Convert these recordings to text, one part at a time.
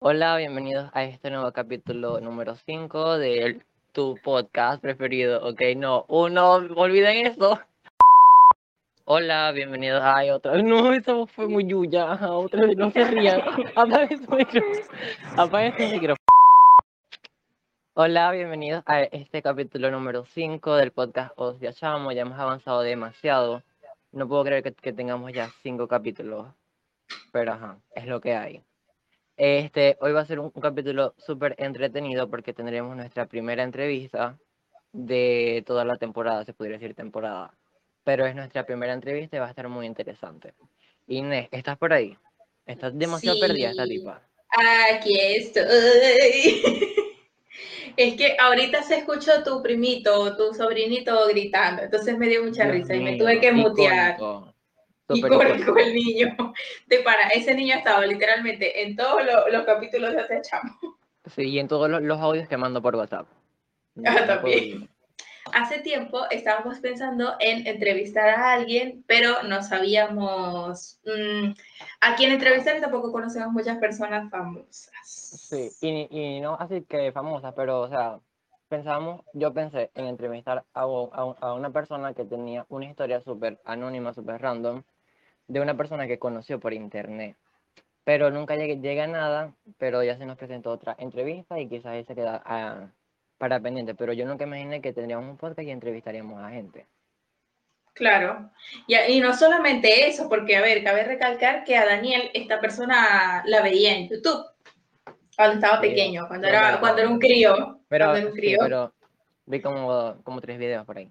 Hola, bienvenidos a este nuevo capítulo número 5 de tu podcast preferido. Ok, no, uno, olviden eso. Hola, bienvenidos a otra. No, eso fue muy yuya. Ajá, Otra vez, no se rían. Apague su micrófono. Apague su micrófono. Hola, bienvenidos a este capítulo número 5 del podcast Os de Chamo. Ya hemos avanzado demasiado. No puedo creer que, que tengamos ya 5 capítulos. Pero ajá, es lo que hay. Este, hoy va a ser un, un capítulo súper entretenido porque tendremos nuestra primera entrevista de toda la temporada, se podría decir temporada. Pero es nuestra primera entrevista y va a estar muy interesante. Inés, ¿estás por ahí? Estás demasiado perdida esta Sí. tipa. Aquí estoy. Es que ahorita se escuchó tu primito, tu sobrinito gritando, entonces me dio mucha Dios risa y me mío, tuve que mutear. Y corrió el niño. De para, ese niño ha estado literalmente en todos lo- los capítulos de Te Chamo. Sí, y en todos los, los audios que mando por WhatsApp. Ah, también. Hace tiempo estábamos pensando en entrevistar a alguien, pero no sabíamos mm, a quién entrevistar y tampoco conocemos muchas personas famosas. Sí, y, y no así que famosa, pero, o sea, pensábamos, yo pensé en entrevistar a, a a una persona que tenía una historia súper anónima, súper random, de una persona que conoció por internet. Pero nunca llegué, llegué a nada, pero ya se nos presentó otra entrevista y quizás se queda ah, para pendiente. Pero yo nunca imaginé que tendríamos un podcast y entrevistaríamos a gente. Claro, y, y no solamente eso, porque a ver, cabe recalcar que a Daniel esta persona la veía en YouTube cuando estaba Sí, pequeño, cuando era, cuando era un crío, Pero, cuando era un sí, crío. pero vi como, como tres videos por ahí.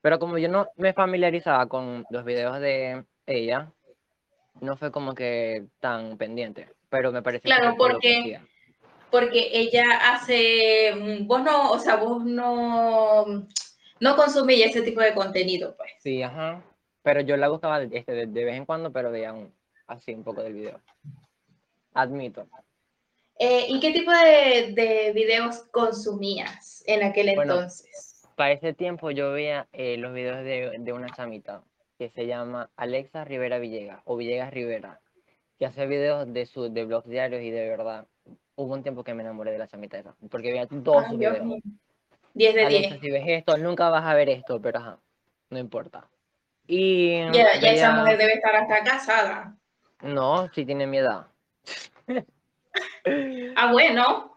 Pero como yo no me familiarizaba con los videos de ella, no fue como que tan pendiente. Pero me pareció Claro, que porque- porque ella hace, vos no, o sea, vos no, no consumís ese tipo de contenido, pues. Sí, ajá. Pero yo la buscaba de, este, de, de vez en cuando, pero veía un, así un poco del video. Admito. Eh, ¿Y qué tipo de, de videos consumías en aquel Bueno, entonces? Para ese tiempo yo veía eh, los videos de, de una chamita que se llama Alexa Rivera Villegas o Villegas Rivera, que hace videos de su de blogs diarios y de verdad hubo un tiempo que me enamoré de la chamita esa, porque veía todos Ay, sus Dios videos. mío. 10 de Alexa, 10. si ves esto, nunca vas a ver esto, pero ajá, no importa. Y Ya, ya esa mujer debe estar hasta casada. no, si tiene mi edad. Ah, bueno.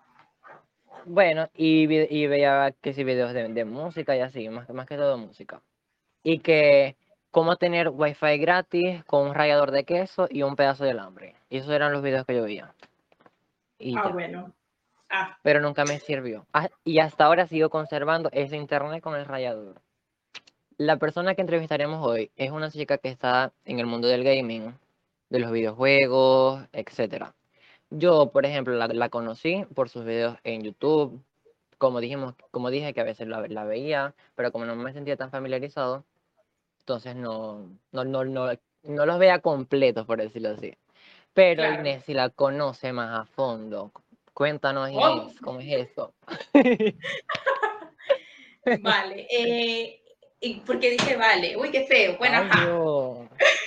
Bueno, y, y veía que sí videos de, de música y así, más, más que todo música. Y que cómo tener wifi gratis con un rallador de queso y un pedazo de alambre. Y esos eran los videos que yo veía. Y Ah, ya, bueno. Ah, pero nunca me sirvió. Ah, y hasta ahora sigo conservando ese internet con el rallador. La persona que entrevistaremos hoy es una chica que está en el mundo del gaming, de los videojuegos, etcétera. Yo, por ejemplo, la, la conocí por sus videos en YouTube. Como dijimos, como dije que a veces la, la veía, pero como no me sentía tan familiarizado, entonces no, no, no, no, no los veía completos, por decirlo así. Pero Claro. Inés, si la conoce más a fondo, cuéntanos, Oh. Inés, ¿cómo es eso? vale. Eh, porque dije vale. Uy, qué feo. Bueno, Ay, ajá. Dios.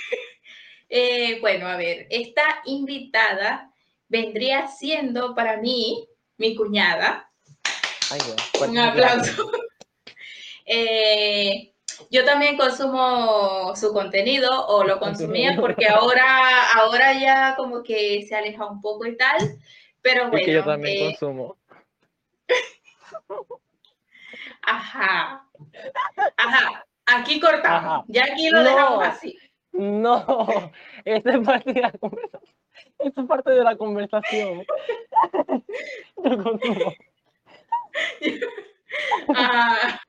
Eh, bueno, a ver, esta invitada vendría siendo para mí mi cuñada. Ay. Un aplauso. Eh, yo también consumo su contenido o lo consumía porque ahora, ahora ya como que se aleja un poco y tal. Pero Es que yo bueno, también eh, consumo. ajá, ajá, aquí cortamos, Ajá. ya aquí lo No. dejamos así. No, esta es parte de la conversación. Esta es parte de la conversación. Yo consumo. Ah,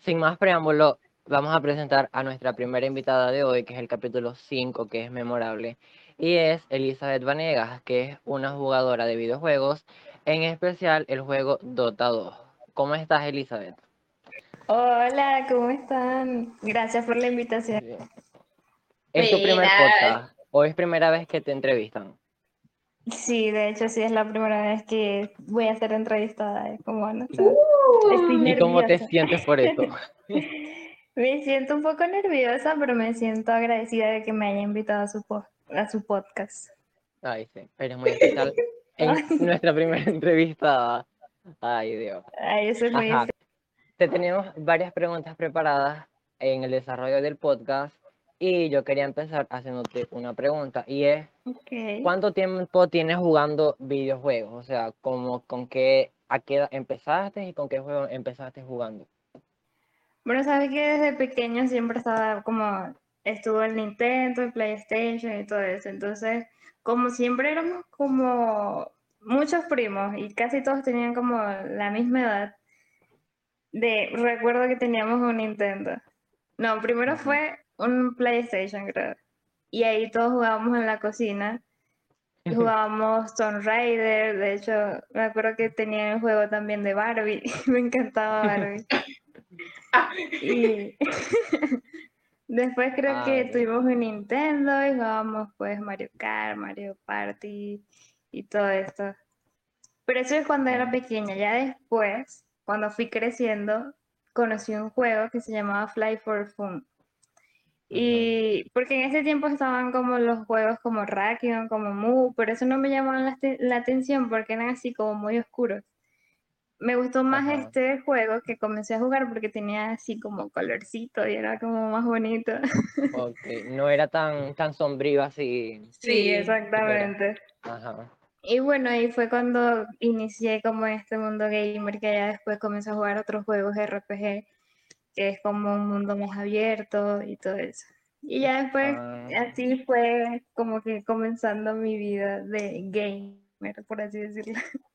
Sin más preámbulo, vamos a presentar a nuestra primera invitada de hoy, que es el capítulo 5, que es memorable, y es Elizabeth Vanegas, que es una jugadora de videojuegos, en especial el juego Dota 2. ¿Cómo estás, Elizabeth? Hola, ¿cómo están? Gracias por la invitación. ¿Es tu primer podcast o es primera vez que te entrevistan? Sí, de hecho sí es la primera vez que voy a ser entrevistada. Como, no sé, uh, estoy ¿Y cómo te sientes por eso? Me siento un poco nerviosa, pero me siento agradecida de que me haya invitado a su, po- a su podcast. Ay, sí, eres muy especial. en nuestra primera entrevista. Ay, Dios. Ay, eso es muy. Te teníamos varias preguntas preparadas en el desarrollo del podcast y yo quería empezar haciéndote una pregunta y es, ok. ¿cuánto tiempo tienes jugando videojuegos? O sea, como, ¿con qué, a qué edad empezaste y con qué juego empezaste jugando? Bueno, sabes que desde pequeño siempre estaba como, estuvo el Nintendo, el PlayStation y todo eso. Entonces, como siempre éramos como muchos primos y casi todos tenían como la misma edad, de, recuerdo que teníamos un Nintendo. No, primero fue un PlayStation, creo. Y ahí todos jugábamos en la cocina. Jugábamos Tomb Raider, de hecho, me acuerdo que tenía el juego también de Barbie, me encantaba Barbie. Y después creo Ah, que tuvimos un Nintendo y jugábamos pues Mario Kart, Mario Party y todo esto. Pero eso es cuando era pequeña, ya después, cuando fui creciendo, conocí un juego que se llamaba Fly for Fun. Y porque en ese tiempo estaban como los juegos como Rakion, como Mu, pero eso no me llamaba la, la atención porque eran así como muy oscuros. Me gustó más Ajá. este juego que comencé a jugar porque tenía así como colorcito y era como más bonito. Ok, no era tan, tan sombrío así. Sí, Sí, exactamente. Ajá. Y bueno, ahí fue cuando inicié como este mundo gamer, que ya después comencé a jugar otros juegos RPG, que es como un mundo más abierto y todo eso. Y ya después, Ah. así fue como que comenzando mi vida de gamer, por así decirlo.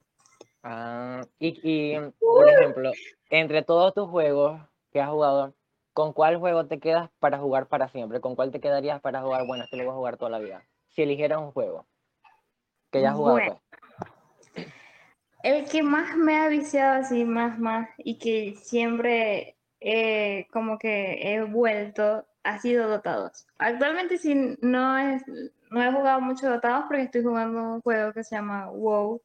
Ah, y, y, por ejemplo, entre todos tus juegos que has jugado, ¿con cuál juego te quedas para jugar para siempre? ¿Con cuál te quedarías para jugar? Bueno, este lo voy a jugar toda la vida. Si eligieras un juego que ya has jugado, Bueno. pues. El que más me ha viciado así, más, más, y que siempre eh, como que he vuelto, ha sido Dotados. Actualmente sí no, es, no he jugado mucho Dotados porque estoy jugando un juego que se llama WoW.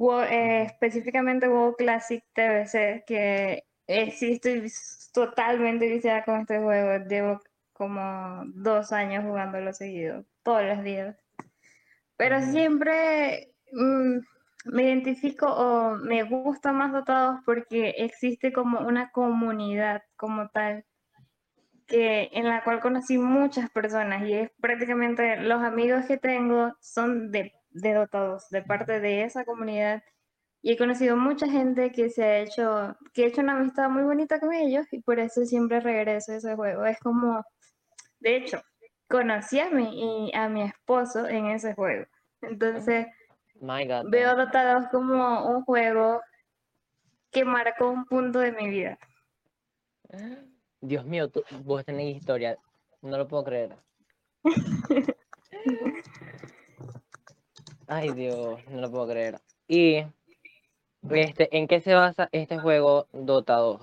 Eh, específicamente WoW Classic TBC, que eh, estoy vis- totalmente viciada con este juego. Llevo como dos años jugándolo seguido, todos los días. Pero siempre mm, me identifico o me gusta más dotados porque existe como una comunidad como tal que en la cual conocí muchas personas y es prácticamente los amigos que tengo son de, de dotados, de parte de esa comunidad y he conocido mucha gente que se ha hecho, que ha hecho una amistad muy bonita con ellos y por eso siempre regreso a ese juego. Es como, de hecho, conocí a mi, y a mi esposo en ese juego. Entonces, My God. veo dotados como un juego que marcó un punto de mi vida. Dios mío, tú- vos tenés historia. No lo puedo creer. Ay, Dios, no lo puedo creer. Y, este, ¿en qué se basa este juego Dota 2?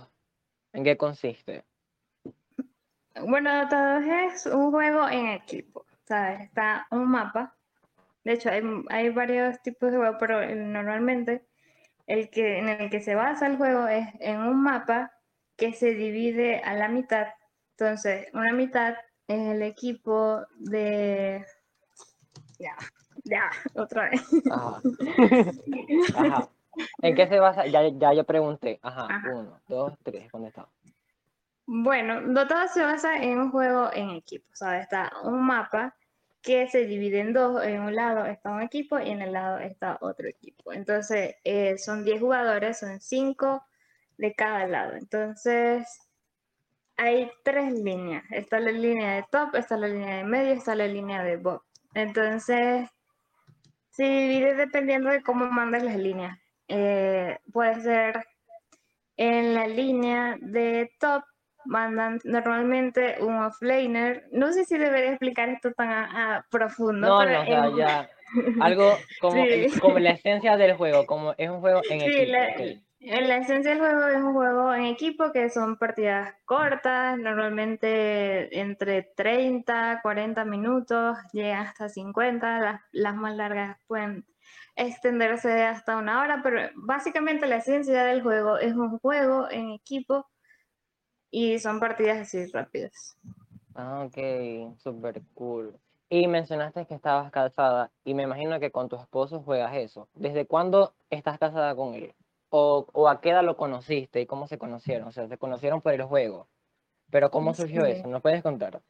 ¿En qué consiste? Bueno, Dotados es un juego en equipo, ¿sabes? Está un mapa. De hecho, hay, varios tipos de juegos, pero normalmente el que, en el que se basa el juego es en un mapa que se divide a la mitad. Entonces, una mitad es el equipo de... Ya, ya, otra vez. Ajá. Ajá. ¿En qué se basa? Ya, ya yo pregunté. Ajá, Ajá. uno, dos, tres, ¿dónde está? Bueno, Dota se basa en un juego en equipo, ¿sabes? Está un mapa que se divide en dos. En un lado está un equipo y en el lado está otro equipo. Entonces, eh, son 10 jugadores, son 5 de cada lado. Entonces, hay tres líneas. Está la línea de top, está la línea de medio, está la línea de bot. Entonces, se divide dependiendo de cómo mandes las líneas. Eh, puede ser en la línea de top mandan normalmente un offlaner. No sé si debería explicar esto tan a, a profundo, No, pero no, o sea, en- ya. Algo como, el- Sí. como la esencia del juego, como es un juego en Sí, equipo. la. En la esencia del juego es un juego en equipo que son partidas cortas, normalmente entre 30, 40 minutos, llegan hasta 50, las, las más largas pueden extenderse hasta una hora, pero básicamente la esencia del juego es un juego en equipo y son partidas así rápidas. Ah, ok, super cool. Y mencionaste que estabas casada y me imagino que con tu esposo juegas eso. ¿Desde cuándo estás casada con él? ¿O, o a qué edad lo conociste y cómo se conocieron? O sea, se conocieron por el juego. Pero ¿cómo surgió Sí. eso? ¿Nos puedes contar?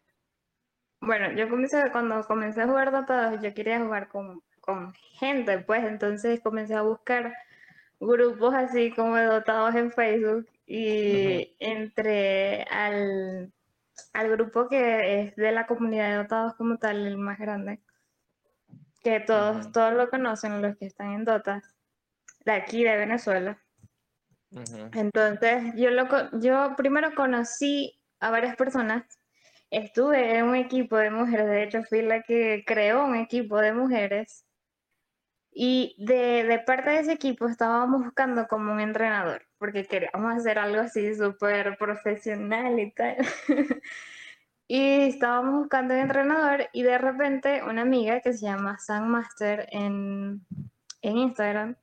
Bueno, yo comencé, cuando comencé a jugar 2, yo quería jugar con, con gente, pues entonces comencé a buscar grupos así como de Dota 2 en Facebook y entré al, al grupo que es de la comunidad de Dota 2 como tal, el más grande, que todos, todos lo conocen, los que están en Dota, de aquí de Venezuela. Entonces, yo, lo, yo primero conocí a varias personas, estuve en un equipo de mujeres, de hecho fui la que creó un equipo de mujeres y de, de parte de ese equipo estábamos buscando como un entrenador, porque queríamos hacer algo así súper profesional y tal. Y estábamos buscando un entrenador y de repente una amiga que se llama Sam Master en, en Instagram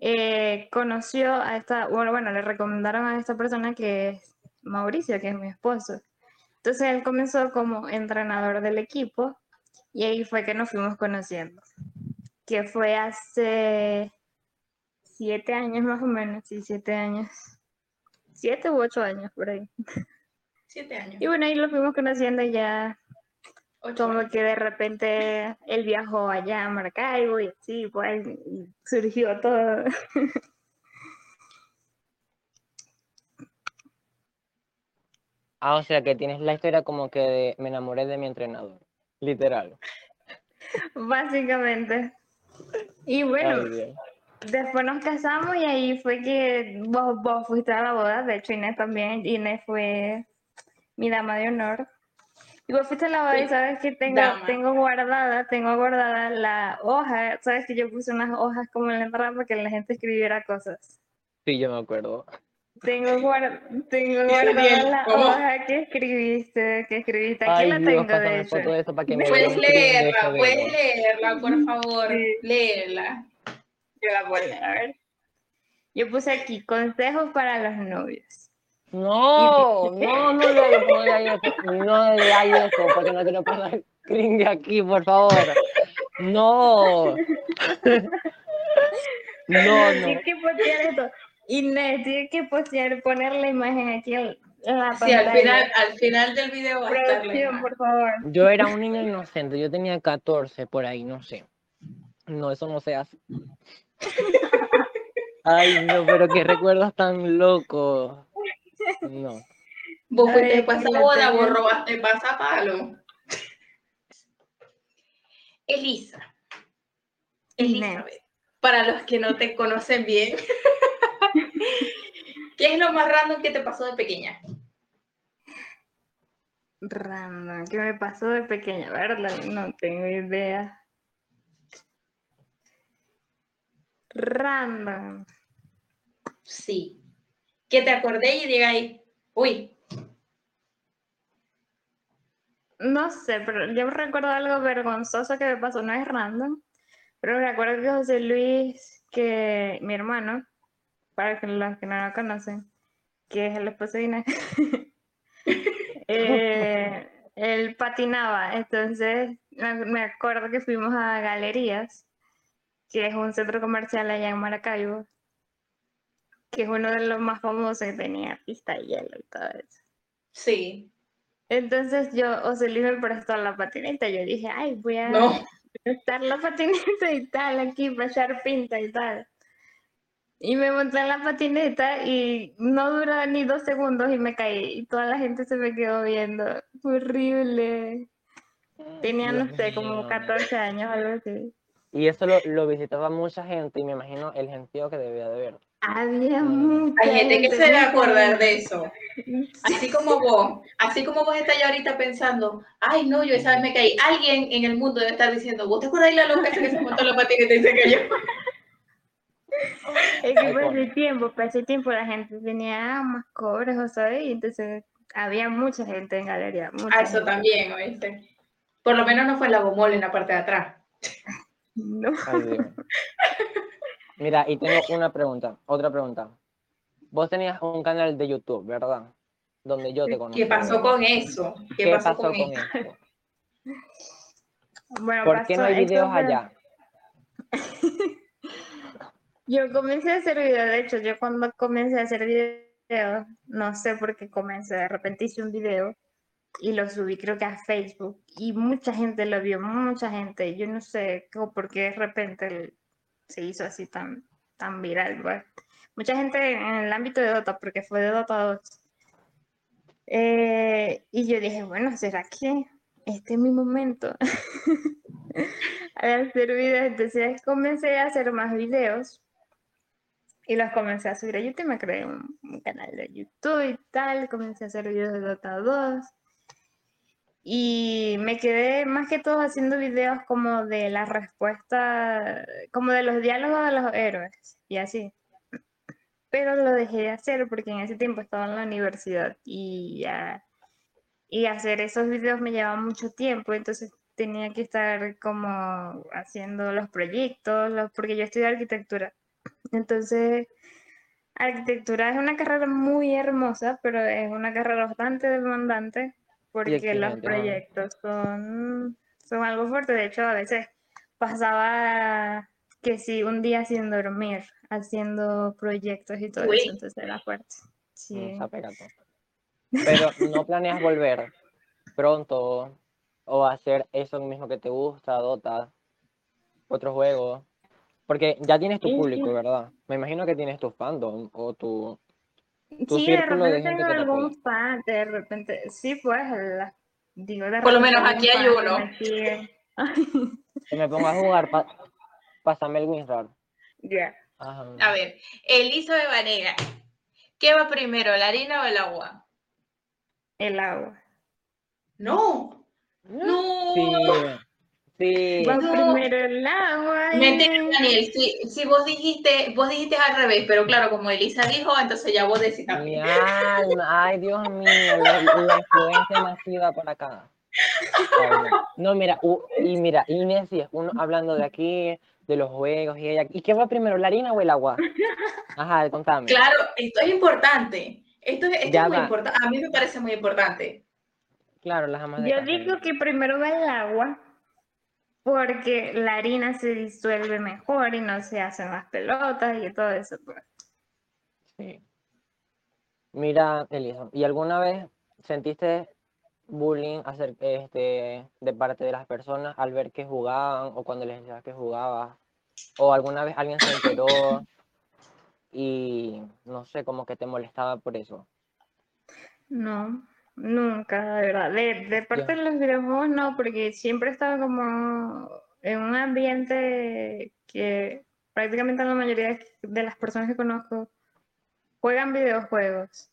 eh, conoció a esta, bueno, bueno, le recomendaron a esta persona que es Mauricio, que es mi esposo. Entonces él comenzó como entrenador del equipo y ahí fue que nos fuimos conociendo, que fue hace siete años más o menos, sí, siete años, siete u ocho años por ahí. Siete años. Y bueno, ahí lo fuimos conociendo y ya Ocho como años. que de repente él viajó allá a Maracaibo y así, pues y surgió todo. Ah, o sea que tienes la historia como que de me enamoré de mi entrenador. Literal. Básicamente. Y bueno, Ay, después nos casamos y ahí fue que vos, vos fuiste a la boda, de hecho Inés también, Inés fue mi dama de honor. Y vos fuiste a la boda y Sí, sabes que tengo, dama. tengo guardada, tengo guardada la hoja, sabes que yo puse unas hojas como en la entrada para que la gente escribiera cosas. Sí, yo me acuerdo. Tengo, guar- tengo guardada la ¿cómo? hoja que escribiste, que escribiste. Aquí Ay, la Dios, tengo, de hecho. foto de eso para que me dé Puedes leerla, puedes leerla, por favor. Sí. Léela. Yo la voy a leer, a ver. Yo puse aquí, consejos para los novios. No, no, no le hagas no le hagas eso, no le hagas eso, porque no quiero pasar cringe aquí, por favor. No. No, no. Tienes que postear esto. Inés, tienes que postear, poner la imagen aquí la Sí, al final, al final del video va a por favor. Yo era un niño inocente, yo tenía 14 por ahí, no sé. No, eso no se hace. Ay, no, pero qué recuerdos tan locos. No. Vos fuiste Ay, para esa fíjate. boda, vos robaste pasapalo. Elisa. Elizabeth. Para los que no te conocen bien. ¿Qué es lo más random que te pasó de pequeña? Random, ¿qué me pasó de pequeña? ¿Verdad? No tengo idea. Random. Sí. Que te acordé y digáis, uy, No sé, pero yo recuerdo algo vergonzoso que me pasó, no es random, pero recuerdo que José Luis, que mi hermano, para los que no lo conocen, que es el esposo de Inés, eh, él patinaba, entonces me acuerdo que fuimos a Galerías, que es un centro comercial allá en Maracaibo, que es uno de los más famosos que tenía pista de hielo y todo eso. sí. Entonces yo, José Luis me prestó la patineta. Yo dije, ay, voy a No. prestar la patineta y tal, aquí para echar pinta y tal. Y me monté en la patineta y no duró ni dos segundos y me caí. Y toda la gente se me quedó viendo. Fue horrible. Tenía, no sé, como mío. 14 años, algo así. Y eso lo, lo visitaba mucha gente y me imagino el gentío que debía de ver. Había Mm. mucha Hay gente que se va a mucha acordar de eso. Así como vos, así como vos estás ya ahorita pensando, ay no, yo esa vez me caí. Alguien en el mundo debe estar diciendo, ¿vos te acuerdas de la loca que se montó la patineta y se cayó? Es que por ese tiempo, por ese tiempo la gente tenía más cobres, o ¿sabes? Y entonces había mucha gente en galería. Ah, eso gente. también, ¿oíste? Por lo menos no fue la gomol en la parte de atrás. No. Ay. Mira, y tengo una pregunta, otra pregunta. Vos tenías un canal de YouTube, ¿verdad? Donde yo te conocí. ¿Qué pasó con eso? ¿Qué, ¿Qué pasó, pasó con, con eso? eso? Bueno, ¿Por qué no hay videos allá? Yo comencé a hacer videos, de hecho, yo cuando comencé a hacer videos, no sé por qué comencé, de repente hice un video y lo subí creo que a Facebook y mucha gente lo vio, mucha gente, yo no sé cómo- por qué de repente el- se hizo así tan, tan viral. Mucha gente en el ámbito de Dota, porque fue de Dota 2. Eh, y yo dije, bueno, ¿será que este es mi momento? a hacer videos, entonces comencé a hacer más videos y los comencé a subir a YouTube, me creé un, un canal de YouTube y tal, comencé a hacer videos de Dota 2 y me quedé más que todo haciendo videos como de la respuesta, como de los diálogos de los héroes y así. Pero lo dejé de hacer porque en ese tiempo estaba en la universidad y ya y hacer esos videos me llevaba mucho tiempo, entonces tenía que estar como haciendo los proyectos, los- porque yo estudié arquitectura. Entonces, arquitectura es una carrera muy hermosa, pero es una carrera bastante demandante porque los proyectos son, son algo fuerte. De hecho, a veces pasaba que sí, un día sin dormir, haciendo proyectos y todo Uy. eso, entonces era fuerte. Sí. Mm. Pero no planeas volver pronto o hacer eso mismo que te gusta, Dota, otro juego. Porque ya tienes tu público. ¿verdad? Me imagino que tienes tu fandom o tu... tu Sí, de de repente tengo te algún apoya. fan, de repente, sí, pues, la- digo, de Por lo menos aquí hay uno. Que me ponga a jugar, pa- pásame el WinRAR. Ya. A ver, Elizabeth Vanega. ¿Qué va primero, la harina o el agua? El agua. No. No. Sí, sí. Va No. primero el agua. Mentira, y- Daniel. Si, si vos dijiste, vos dijiste al revés, pero claro, como Elisa dijo, entonces ya vos decís Mi también. alma, ay Dios mío, la, la influencia masiva por acá. Ay, no. Mira, u- y mira, Inés es uno hablando de aquí, de los juegos y ella. ¿Y qué va primero, la harina o el agua? Ajá, contame. Claro, esto es importante. Esto, es- esto Ya es muy importante. A mí me parece muy importante. Claro, las amas de Yo casa. digo que primero va el agua porque la harina se disuelve mejor y no se hacen las pelotas y todo eso. pues. Sí. Mira, Elisa, ¿y alguna vez sentiste bullying hacer, este, de parte de las personas al ver que jugaban o cuando les decías que jugabas? ¿O alguna vez alguien se enteró y no sé, como que te molestaba por eso? No, nunca, de verdad. De, de parte de los videojuegos no, porque siempre estaba como en un ambiente que prácticamente la mayoría de las personas que conozco juegan videojuegos.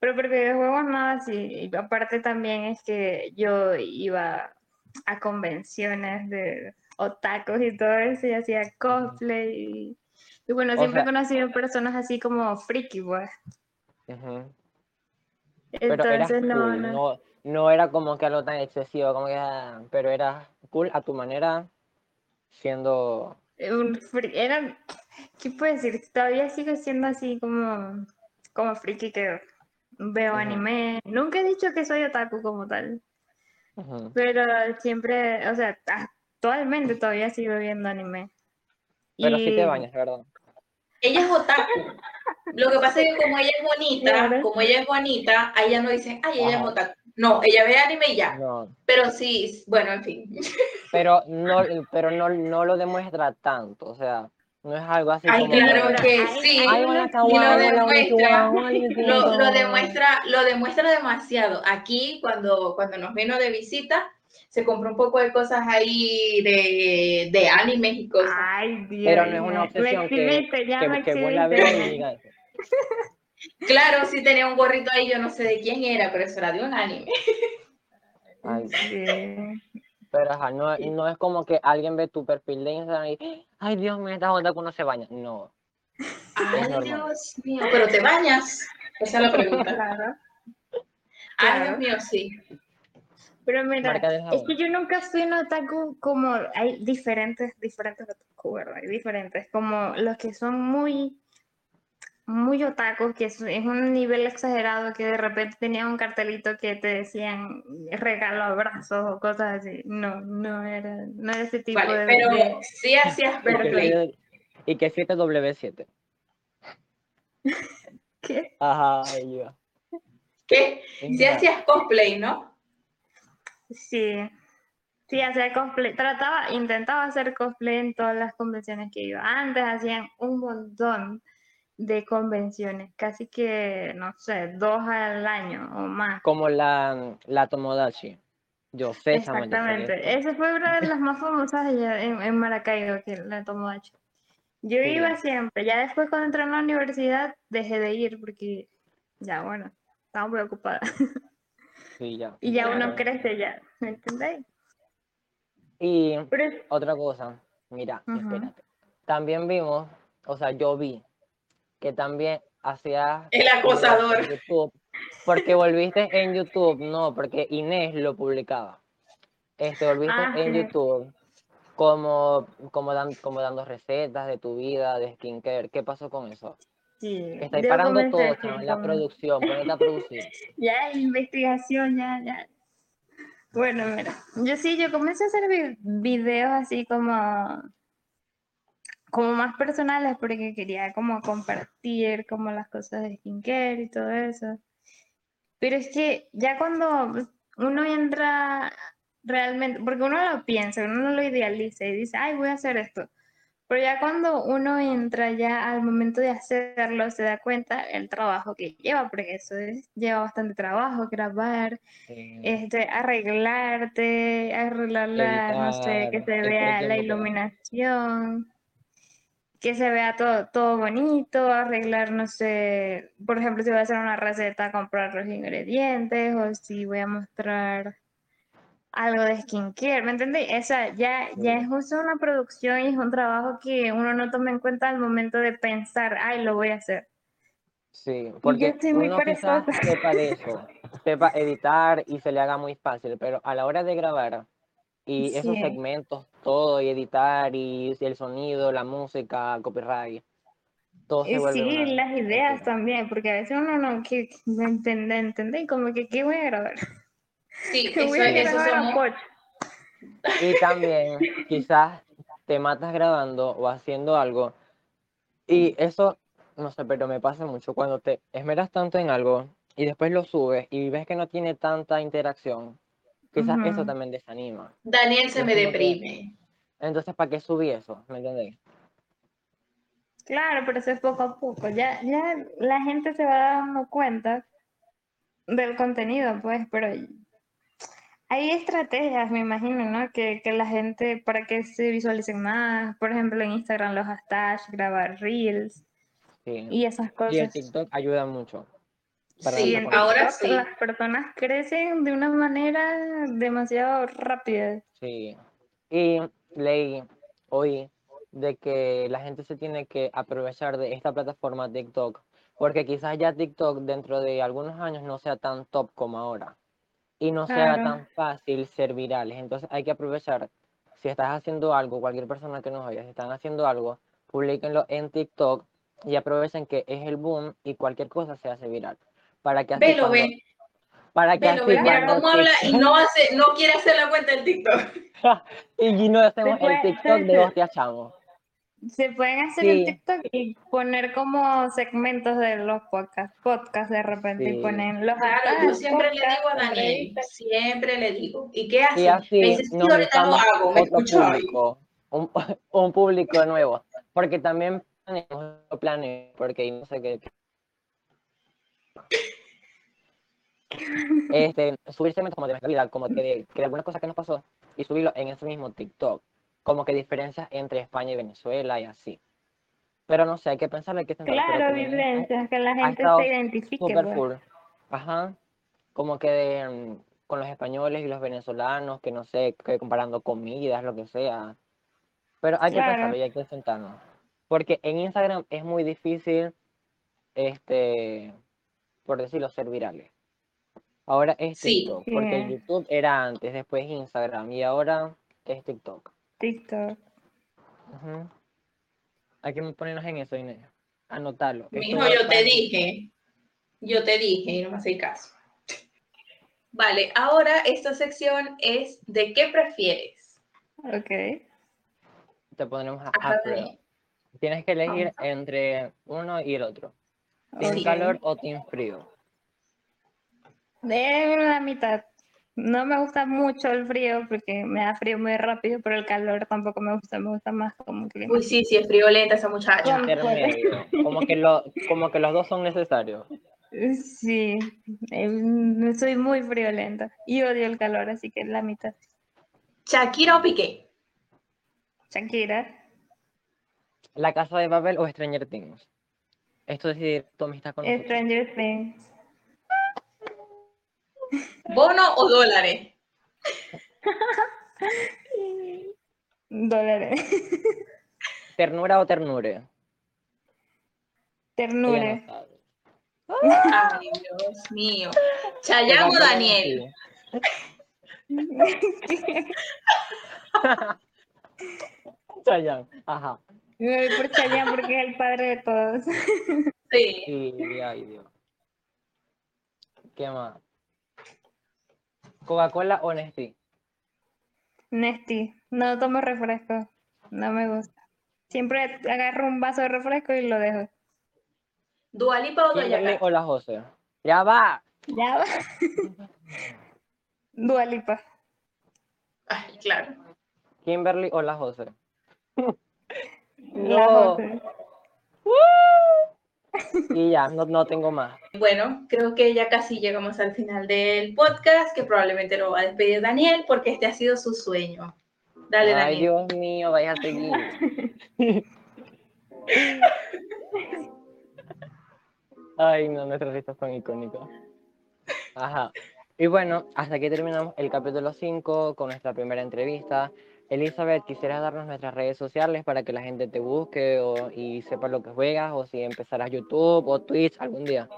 Pero por videojuegos nada así. Y aparte también es que yo iba a convenciones de otakus y todo eso y hacía cosplay. Y, y bueno, O siempre he conocido personas así como friki, pues. Pero Entonces no, cool, no. no, no era como que algo tan excesivo, como que, ah, pero eras cool a tu manera, siendo, un fri- era, ¿qué puedo decir? Todavía sigo siendo así como, como friki que veo Ujú. anime. Nunca he dicho que soy otaku como tal, ujú, pero siempre, o sea, actualmente todavía sigo viendo anime. pero sí te Y- bañas, ¿verdad? Ella es otaku. Lo que pasa es que como ella es bonita, Claro. como ella es bonita, a ella no dicen, ay, ella es otaku. No, ella ve anime y ya. No, Pero sí, bueno, en fin. pero no, pero no, no lo demuestra tanto, o sea, no es algo así Ay, como claro que hay- sí. Ay, que kawaii, lo demuestra, Lo, demuestra, lo demuestra demasiado. Aquí, cuando, cuando nos vino de visita, se compró un poco de cosas ahí de, de animes y cosas. Ay, Dios. Pero no es una obsesión me que, que, que vos la exhibiste. veas y digas, Claro, sí tenía un gorrito ahí, yo no sé de quién era, pero eso era de un anime. ay, Sí. pero ajá, no, no es como que alguien ve tu perfil de Instagram y, ay, Dios mío, esta onda que uno se baña, no. Ay. Dios mío, pero te bañas. Esa es la pregunta. Claro. Ay. Dios mío, sí. Pero mira, es que yo nunca fui un otaku como hay diferentes, diferentes otaku, ¿verdad? Hay diferentes, como los que son muy, muy otakus, que es, es un nivel exagerado, que de repente tenían un cartelito que te decían regalo abrazos o cosas así. No, no era, no era ese tipo Vale, de... pero de- sí hacías Y que cosplay. siete- Y que 7W7. ¿Qué? Ajá, ahí va. ¿Qué? Sí hacías cosplay, ¿no? Sí. Sí, hacía cosplay. Trataba, intentaba hacer cosplay en todas las convenciones que iba. Antes hacían un montón de convenciones, casi que, no sé, dos al año o más. Como la, la Tomodachi. Yo sé, Exactamente. Esa fue una de las más famosas allá en, en Maracaibo, que la Tomodachi. Yo Sí. iba siempre. Ya después cuando entré en la universidad dejé de ir porque ya, bueno, estaba muy ocupada. Sí, ya. Y ya uno crece ya, ¿me entendéis? Y Pero otra cosa, mira, Ujú. espérate. También vimos, o sea, yo vi que también hacías El acosador. en YouTube, porque volviste en YouTube, no, porque Inés lo publicaba. Este, volviste Ah, en sí. YouTube como, como, dan- como dando recetas de tu vida, de skincare. ¿Qué pasó con eso? sí, Estáis parando todo, chama, la con- producción, ponete a producir. Ya, investigación, ya, ya. Bueno, mira, yo sí, yo comencé a hacer vi- videos así como, como más personales porque quería como compartir como las cosas de skincare y todo eso. Pero es que ya cuando uno entra realmente, porque uno lo piensa, uno lo idealiza y dice, ay, voy a hacer esto. Pero ya cuando uno entra ya al momento de hacerlo, se da cuenta el trabajo que lleva, porque eso es- lleva bastante trabajo, grabar, Sí. este, arreglarte, arreglar la, no sé, que se vea la iluminación, que se vea todo, todo bonito, arreglar, no sé, por ejemplo, si voy a hacer una receta, comprar los ingredientes, o si voy a mostrar algo de skincare, ¿me entendéis? Esa ya, ya es justo una producción y es un trabajo que uno no toma en cuenta al momento de pensar, ay, lo voy a hacer. Sí, porque estoy muy uno quizás sepa de eso, sepa editar y se le haga muy fácil, pero a la hora de grabar y esos Sí. segmentos, todo, y editar, y el sonido, la música, copyright, todo se Y vuelve sí, una las ideas también, porque a veces uno no que, entiende, entiende, y como que, ¿qué voy a grabar? Sí, ¿Qué eso, voy a eso grabar a somos. Y también quizás te matas grabando o haciendo algo, y eso, no sé, pero me pasa mucho cuando te esmeras tanto en algo y después lo subes y ves que no tiene tanta interacción, quizás eso también desanima. Daniel se me deprime. Entonces, ¿para qué subí eso? ¿Me entendéis? Claro, pero eso es poco a poco. Ya, ya la gente se va dando cuenta del contenido, pues, pero hay estrategias, me imagino, ¿no? Que, que la gente, para que se visualicen más, por ejemplo, en Instagram los hashtags, grabar reels Sí. y esas Y el cosas. TikTok ayuda mucho. Sí, ahora TikTok sí. las personas crecen de una manera demasiado rápida. Sí. Y leí hoy de que la gente se tiene que aprovechar de esta plataforma TikTok, porque quizás ya TikTok dentro de algunos años no sea tan top como ahora y no sea tan fácil ser virales. Entonces hay que aprovechar, si estás haciendo algo, cualquier persona que nos oiga, si están haciendo algo, publíquenlo en TikTok y aprovechen que es el boom y cualquier cosa se hace viral. Para que Velo, cuando- ve. para que Velo, ve. Mira cuando cómo habla y no hace, no quiere hacer la cuenta del TikTok. y no hacemos el TikTok de hostia chamo. Se pueden hacer Sí. en TikTok y poner como segmentos de los podcasts, podcast de repente Sí. y ponen los Claro, yo siempre le digo a Daniel, siempre le digo. ¿Y qué hace? Y así me dice, sí, nos ahorita lo hago, me escucho ahí. público, un, un público nuevo, porque también planeamos porque no sé qué. Este, subir segmentos como de nuestra vida, como que de, que de algunas cosas que nos pasó, y subirlo en ese mismo TikTok, como que diferencias entre España y Venezuela y así. Pero no sé, hay que pensar, hay que pero Claro, vivencias, que la gente se identifique. Super pues. full. Ajá. Como que de, mm, con los españoles y los venezolanos, que no sé, que comparando comidas, lo que sea. Pero hay que Claro. pensarlo y hay que sentarnos. Porque en Instagram es muy difícil, este, por decirlo, ser virales. Ahora es Sí. TikTok, porque. YouTube era antes, después Instagram y ahora es TikTok. TikTok. Ujú. Hay que ponernos en eso, Inés. Esto Mijo, yo te dije. Yo te dije y no me hacéis caso. Vale, ahora esta sección es ¿de qué prefieres? Ok. Te pondremos a, a. Tienes que elegir Vamos. entre uno y el otro. ¿Team calor o team frío? De la mitad. No me gusta mucho el frío porque me da frío muy rápido, pero el calor tampoco me gusta, me gusta más como clima. Uy, sí, sí, es friolenta esa muchacha. Como que, lo, como que los dos son necesarios. Sí, eh, soy muy friolenta y odio el calor, así que la mitad. Shakira o Piqué. Shakira, ¿La casa de papel o Stranger Things? Esto es decir, Tommy está con nosotros. Stranger Things. ¿Bono o dólares? Dólares. ¿Ternura o ternure? Sabe. Ay, Dios mío. Chayanne o Daniel. Chayanne, ajá. Me voy por Chayanne porque es el padre de todos. Sí. Y, ay, Dios. ¿Qué más? ¿Coca-Cola o Nestlé? Nesty, no tomo refresco, no me gusta. Siempre agarro un vaso de refresco y lo dejo. ¿Dualipa o Doja ¿Kimberly Cat? o la José? Ya va. Ya va. Dualipa. Ay, claro. ¿Kimberly o la José? La No. José. Y ya, no, no tengo más. Bueno, creo que ya casi llegamos al final del podcast, que probablemente lo va a despedir Daniel, porque este ha sido su sueño. Dale, Ay, Daniel. Dios mío, vaya a seguir. Ay, no, nuestras risas son icónicas. Ajá. Y bueno, hasta aquí terminamos el capítulo 5 con nuestra primera entrevista. Elizabeth, ¿quisieras darnos nuestras redes sociales para que la gente te busque o, y sepa lo que juegas? O si empezarás YouTube o Twitch algún día.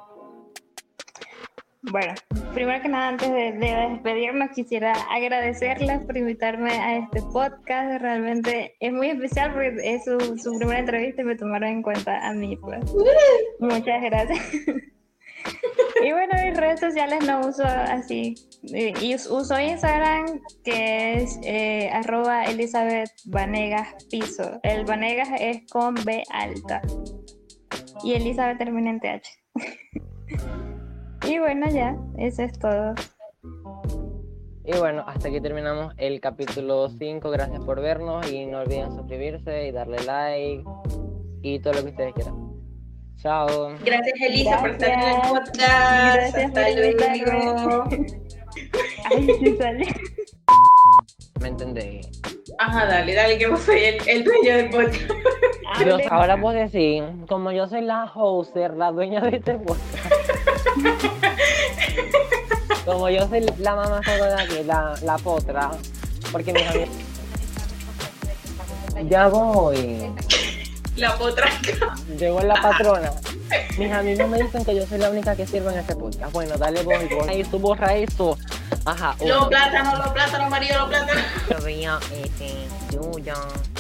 Bueno, primero que nada, antes de, de despedirnos, quisiera agradecerles por invitarme a este podcast. Realmente es muy especial porque es su, su primera entrevista y me tomaron en cuenta a mí. Pues. Muchas gracias. y bueno, mis redes sociales no uso así. Y us- uso Instagram, que es eh, arroba Elizabeth Vanegas Piso. El Vanegas es con B alta. Y Elizabeth termina en TH. Y bueno, ya, eso es todo. Y bueno, hasta aquí terminamos el capítulo 5. Gracias por vernos y no olviden suscribirse y darle like y todo lo que ustedes quieran. Chao. Gracias, Elisa, por estar en el podcast. Gracias Hasta luego. Ay, sale. ¿Me entendéis? Ajá, dale, dale, que vos soy el, el dueño del podcast. Dios, Hable. ahora vos decís, como yo soy la hoster, la dueña de este podcast. como yo soy la mamá aquí, la, la potra. Porque mis amigos. Ya voy. La potranca. Llegó la patrona. Mis amigos me dicen que yo soy la única que sirve en este podcast. Bueno, dale voy, borra eso, borra eso. Ajá. Los plátanos, los plátanos, María, los plátanos. Yo veía, este.